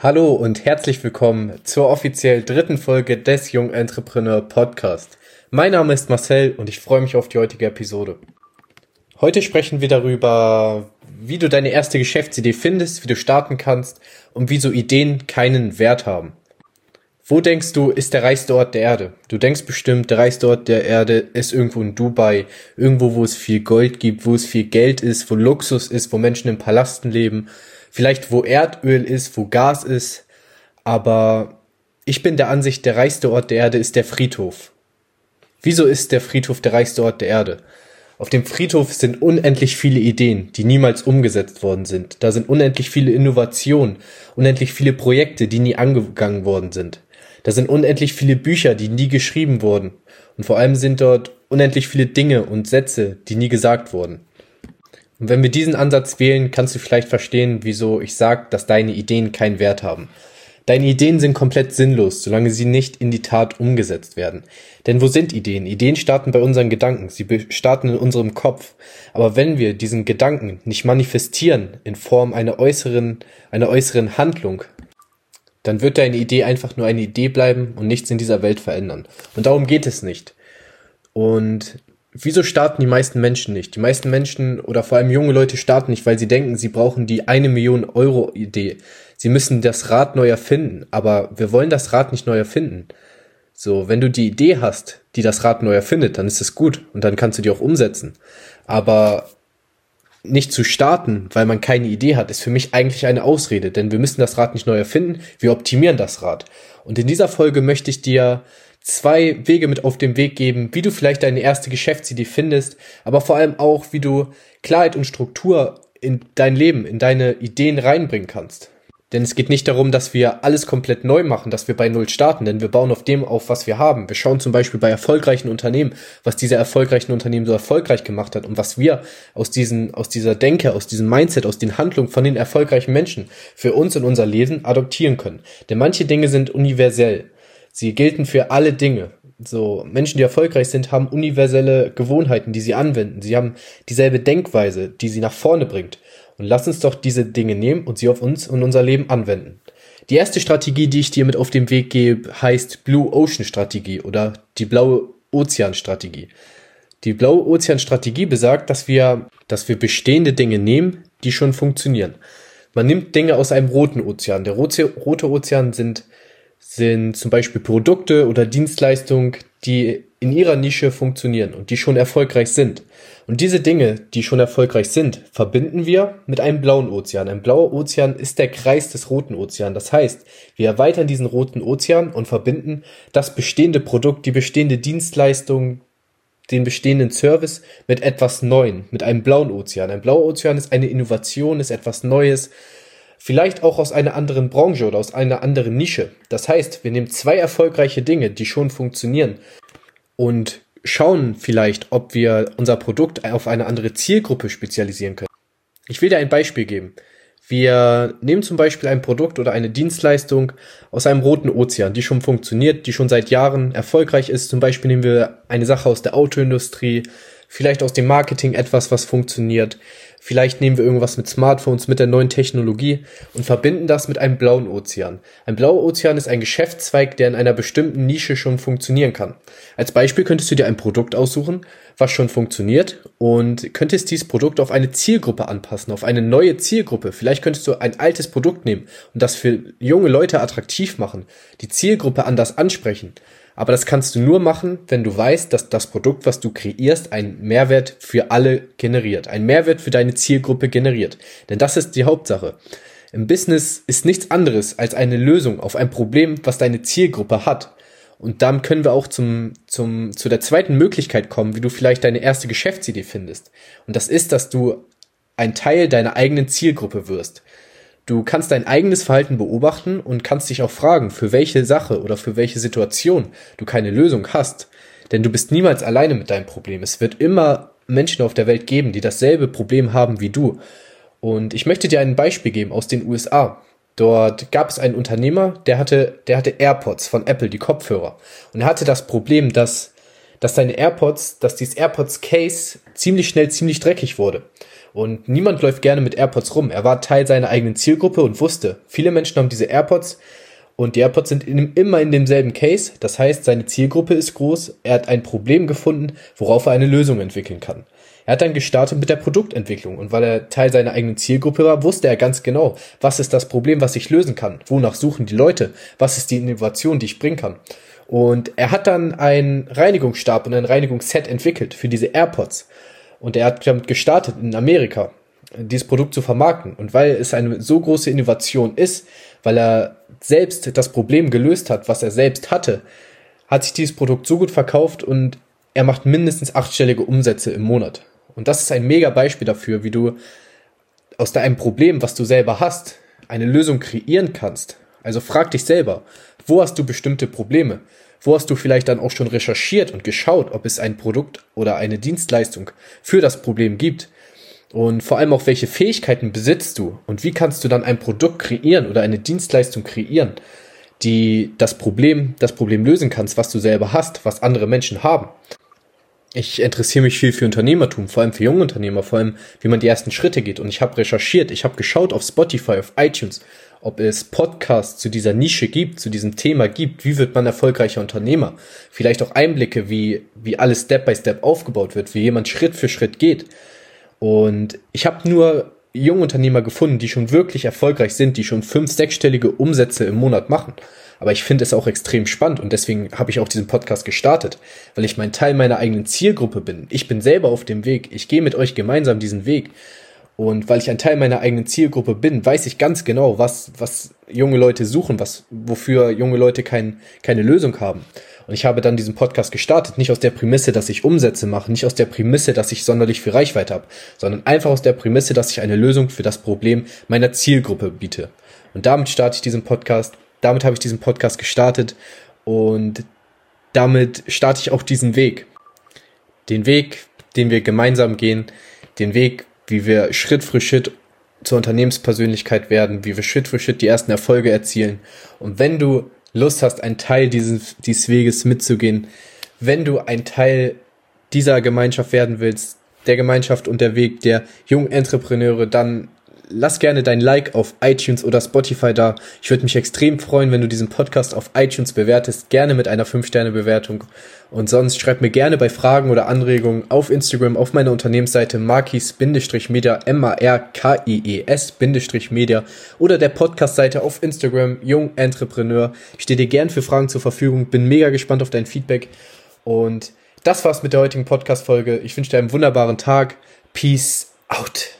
Hallo und herzlich willkommen zur offiziell dritten Folge des Young Entrepreneur Podcast. Mein Name ist Marcel und ich freue mich auf die heutige Episode. Heute sprechen wir darüber, wie du deine erste Geschäftsidee findest, wie du starten kannst und wieso Ideen keinen Wert haben. Wo denkst du, ist der reichste Ort der Erde? Du denkst bestimmt, der reichste Ort der Erde ist irgendwo in Dubai, irgendwo, wo es viel Gold gibt, wo es viel Geld ist, wo Luxus ist, wo Menschen in Palasten leben vielleicht wo Erdöl ist, wo Gas ist, aber ich bin der Ansicht, der reichste Ort der Erde ist der Friedhof. Wieso ist der Friedhof der reichste Ort der Erde? Auf dem Friedhof sind unendlich viele Ideen, die niemals umgesetzt worden sind. Da sind unendlich viele Innovationen, unendlich viele Projekte, die nie angegangen worden sind. Da sind unendlich viele Bücher, die nie geschrieben wurden. Und vor allem sind dort unendlich viele Dinge und Sätze, die nie gesagt wurden. Und wenn wir diesen Ansatz wählen, kannst du vielleicht verstehen, wieso ich sage, dass deine Ideen keinen Wert haben. Deine Ideen sind komplett sinnlos, solange sie nicht in die Tat umgesetzt werden. Denn wo sind Ideen? Ideen starten bei unseren Gedanken, sie starten in unserem Kopf. Aber wenn wir diesen Gedanken nicht manifestieren in Form einer äußeren, einer äußeren Handlung, dann wird deine Idee einfach nur eine Idee bleiben und nichts in dieser Welt verändern. Und darum geht es nicht. Und wieso starten die meisten Menschen nicht? Die meisten Menschen oder vor allem junge Leute starten nicht, weil sie denken, sie brauchen die eine Million Euro Idee. Sie müssen das Rad neu erfinden, aber wir wollen das Rad nicht neu erfinden. So, wenn du die Idee hast, die das Rad neu erfindet, dann ist es gut und dann kannst du die auch umsetzen. Aber nicht zu starten, weil man keine Idee hat, ist für mich eigentlich eine Ausrede, denn wir müssen das Rad nicht neu erfinden, wir optimieren das Rad. Und in dieser Folge möchte ich dir zwei Wege mit auf den Weg geben, wie du vielleicht deine erste Geschäftsidee findest, aber vor allem auch, wie du Klarheit und Struktur in dein Leben, in deine Ideen reinbringen kannst. Denn es geht nicht darum, dass wir alles komplett neu machen, dass wir bei Null starten, denn wir bauen auf dem auf, was wir haben. Wir schauen zum Beispiel bei erfolgreichen Unternehmen, was diese erfolgreichen Unternehmen so erfolgreich gemacht hat und was wir aus diesen, aus dieser Denke, aus diesem Mindset, aus den Handlungen von den erfolgreichen Menschen für uns in unser Leben adoptieren können. Denn manche Dinge sind universell. Sie gelten für alle Dinge. So, Menschen, die erfolgreich sind, haben universelle Gewohnheiten, die sie anwenden. Sie haben dieselbe Denkweise, die sie nach vorne bringt. Und lass uns doch diese Dinge nehmen und sie auf uns und unser Leben anwenden. Die erste Strategie, die ich dir mit auf den Weg gebe, heißt Blue Ocean Strategie oder die blaue Ozean Strategie. Die blaue Ozean Strategie besagt, dass wir, dass wir bestehende Dinge nehmen, die schon funktionieren. Man nimmt Dinge aus einem roten Ozean. Der rote, rote Ozean sind sind zum Beispiel Produkte oder Dienstleistungen, die in ihrer Nische funktionieren und die schon erfolgreich sind. Und diese Dinge, die schon erfolgreich sind, verbinden wir mit einem blauen Ozean. Ein blauer Ozean ist der Kreis des roten Ozeans. Das heißt, wir erweitern diesen roten Ozean und verbinden das bestehende Produkt, die bestehende Dienstleistung, den bestehenden Service mit etwas Neuem, mit einem blauen Ozean. Ein blauer Ozean ist eine Innovation, ist etwas Neues, Vielleicht auch aus einer anderen Branche oder aus einer anderen Nische. Das heißt, wir nehmen zwei erfolgreiche Dinge, die schon funktionieren und schauen vielleicht, ob wir unser Produkt auf eine andere Zielgruppe spezialisieren können. Ich will dir ein Beispiel geben. Wir nehmen zum Beispiel ein Produkt oder eine Dienstleistung aus einem roten Ozean, die schon funktioniert, die schon seit Jahren erfolgreich ist. Zum Beispiel nehmen wir eine Sache aus der Autoindustrie, vielleicht aus dem Marketing etwas, was funktioniert. Vielleicht nehmen wir irgendwas mit Smartphones, mit der neuen Technologie und verbinden das mit einem blauen Ozean. Ein blauer Ozean ist ein Geschäftszweig, der in einer bestimmten Nische schon funktionieren kann. Als Beispiel könntest du dir ein Produkt aussuchen, was schon funktioniert und könntest dieses Produkt auf eine Zielgruppe anpassen, auf eine neue Zielgruppe. Vielleicht könntest du ein altes Produkt nehmen und das für junge Leute attraktiv machen, die Zielgruppe anders ansprechen. Aber das kannst du nur machen, wenn du weißt, dass das Produkt, was du kreierst, einen Mehrwert für alle generiert, einen Mehrwert für deine Zielgruppe generiert. Denn das ist die Hauptsache. Im Business ist nichts anderes als eine Lösung auf ein Problem, was deine Zielgruppe hat. Und dann können wir auch zum, zum, zu der zweiten Möglichkeit kommen, wie du vielleicht deine erste Geschäftsidee findest. Und das ist, dass du ein Teil deiner eigenen Zielgruppe wirst. Du kannst dein eigenes Verhalten beobachten und kannst dich auch fragen, für welche Sache oder für welche Situation du keine Lösung hast. Denn du bist niemals alleine mit deinem Problem. Es wird immer Menschen auf der Welt geben, die dasselbe Problem haben wie du. Und ich möchte dir ein Beispiel geben aus den USA. Dort gab es einen Unternehmer, der hatte, der hatte AirPods von Apple, die Kopfhörer. Und er hatte das Problem, dass, dass seine AirPods, dass dieses AirPods Case ziemlich schnell ziemlich dreckig wurde. Und niemand läuft gerne mit AirPods rum. Er war Teil seiner eigenen Zielgruppe und wusste, viele Menschen haben diese AirPods und die AirPods sind in, immer in demselben Case. Das heißt, seine Zielgruppe ist groß. Er hat ein Problem gefunden, worauf er eine Lösung entwickeln kann. Er hat dann gestartet mit der Produktentwicklung und weil er Teil seiner eigenen Zielgruppe war, wusste er ganz genau, was ist das Problem, was ich lösen kann, wonach suchen die Leute, was ist die Innovation, die ich bringen kann. Und er hat dann einen Reinigungsstab und ein Reinigungsset entwickelt für diese AirPods. Und er hat damit gestartet in Amerika, dieses Produkt zu vermarkten. Und weil es eine so große Innovation ist, weil er selbst das Problem gelöst hat, was er selbst hatte, hat sich dieses Produkt so gut verkauft und er macht mindestens achtstellige Umsätze im Monat. Und das ist ein mega Beispiel dafür, wie du aus deinem Problem, was du selber hast, eine Lösung kreieren kannst. Also frag dich selber, wo hast du bestimmte Probleme? Wo hast du vielleicht dann auch schon recherchiert und geschaut, ob es ein Produkt oder eine Dienstleistung für das Problem gibt? Und vor allem auch, welche Fähigkeiten besitzt du? Und wie kannst du dann ein Produkt kreieren oder eine Dienstleistung kreieren, die das Problem, das Problem lösen kannst, was du selber hast, was andere Menschen haben? ich interessiere mich viel für Unternehmertum, vor allem für junge Unternehmer, vor allem wie man die ersten Schritte geht. Und ich habe recherchiert, ich habe geschaut auf Spotify, auf iTunes, ob es Podcasts zu dieser Nische gibt, zu diesem Thema gibt, wie wird man erfolgreicher Unternehmer. Vielleicht auch Einblicke, wie, wie alles Step by Step aufgebaut wird, wie jemand Schritt für Schritt geht. Und ich habe nur junge Unternehmer gefunden, die schon wirklich erfolgreich sind, die schon fünf, sechsstellige Umsätze im Monat machen. Aber ich finde es auch extrem spannend und deswegen habe ich auch diesen Podcast gestartet, weil ich mein Teil meiner eigenen Zielgruppe bin. Ich bin selber auf dem Weg. Ich gehe mit euch gemeinsam diesen Weg. Und weil ich ein Teil meiner eigenen Zielgruppe bin, weiß ich ganz genau, was, was junge Leute suchen, was, wofür junge Leute kein, keine Lösung haben. Und ich habe dann diesen Podcast gestartet, nicht aus der Prämisse, dass ich Umsätze mache, nicht aus der Prämisse, dass ich sonderlich viel Reichweite habe, sondern einfach aus der Prämisse, dass ich eine Lösung für das Problem meiner Zielgruppe biete. Und damit starte ich diesen Podcast damit habe ich diesen Podcast gestartet und damit starte ich auch diesen Weg. Den Weg, den wir gemeinsam gehen, den Weg, wie wir Schritt für Schritt zur Unternehmenspersönlichkeit werden, wie wir Schritt für Schritt die ersten Erfolge erzielen. Und wenn du Lust hast, ein Teil dieses, dieses Weges mitzugehen, wenn du ein Teil dieser Gemeinschaft werden willst, der Gemeinschaft und der Weg der jungen Entrepreneure, dann lass gerne dein Like auf iTunes oder Spotify da. Ich würde mich extrem freuen, wenn du diesen Podcast auf iTunes bewertest, gerne mit einer 5-Sterne-Bewertung. Und sonst schreib mir gerne bei Fragen oder Anregungen auf Instagram auf meiner Unternehmensseite markis-media, M-A-R-K-I-E-S-media oder der Podcast-Seite auf Instagram, Jung Entrepreneur. Ich stehe dir gern für Fragen zur Verfügung, bin mega gespannt auf dein Feedback. Und das war's mit der heutigen Podcast-Folge. Ich wünsche dir einen wunderbaren Tag. Peace out.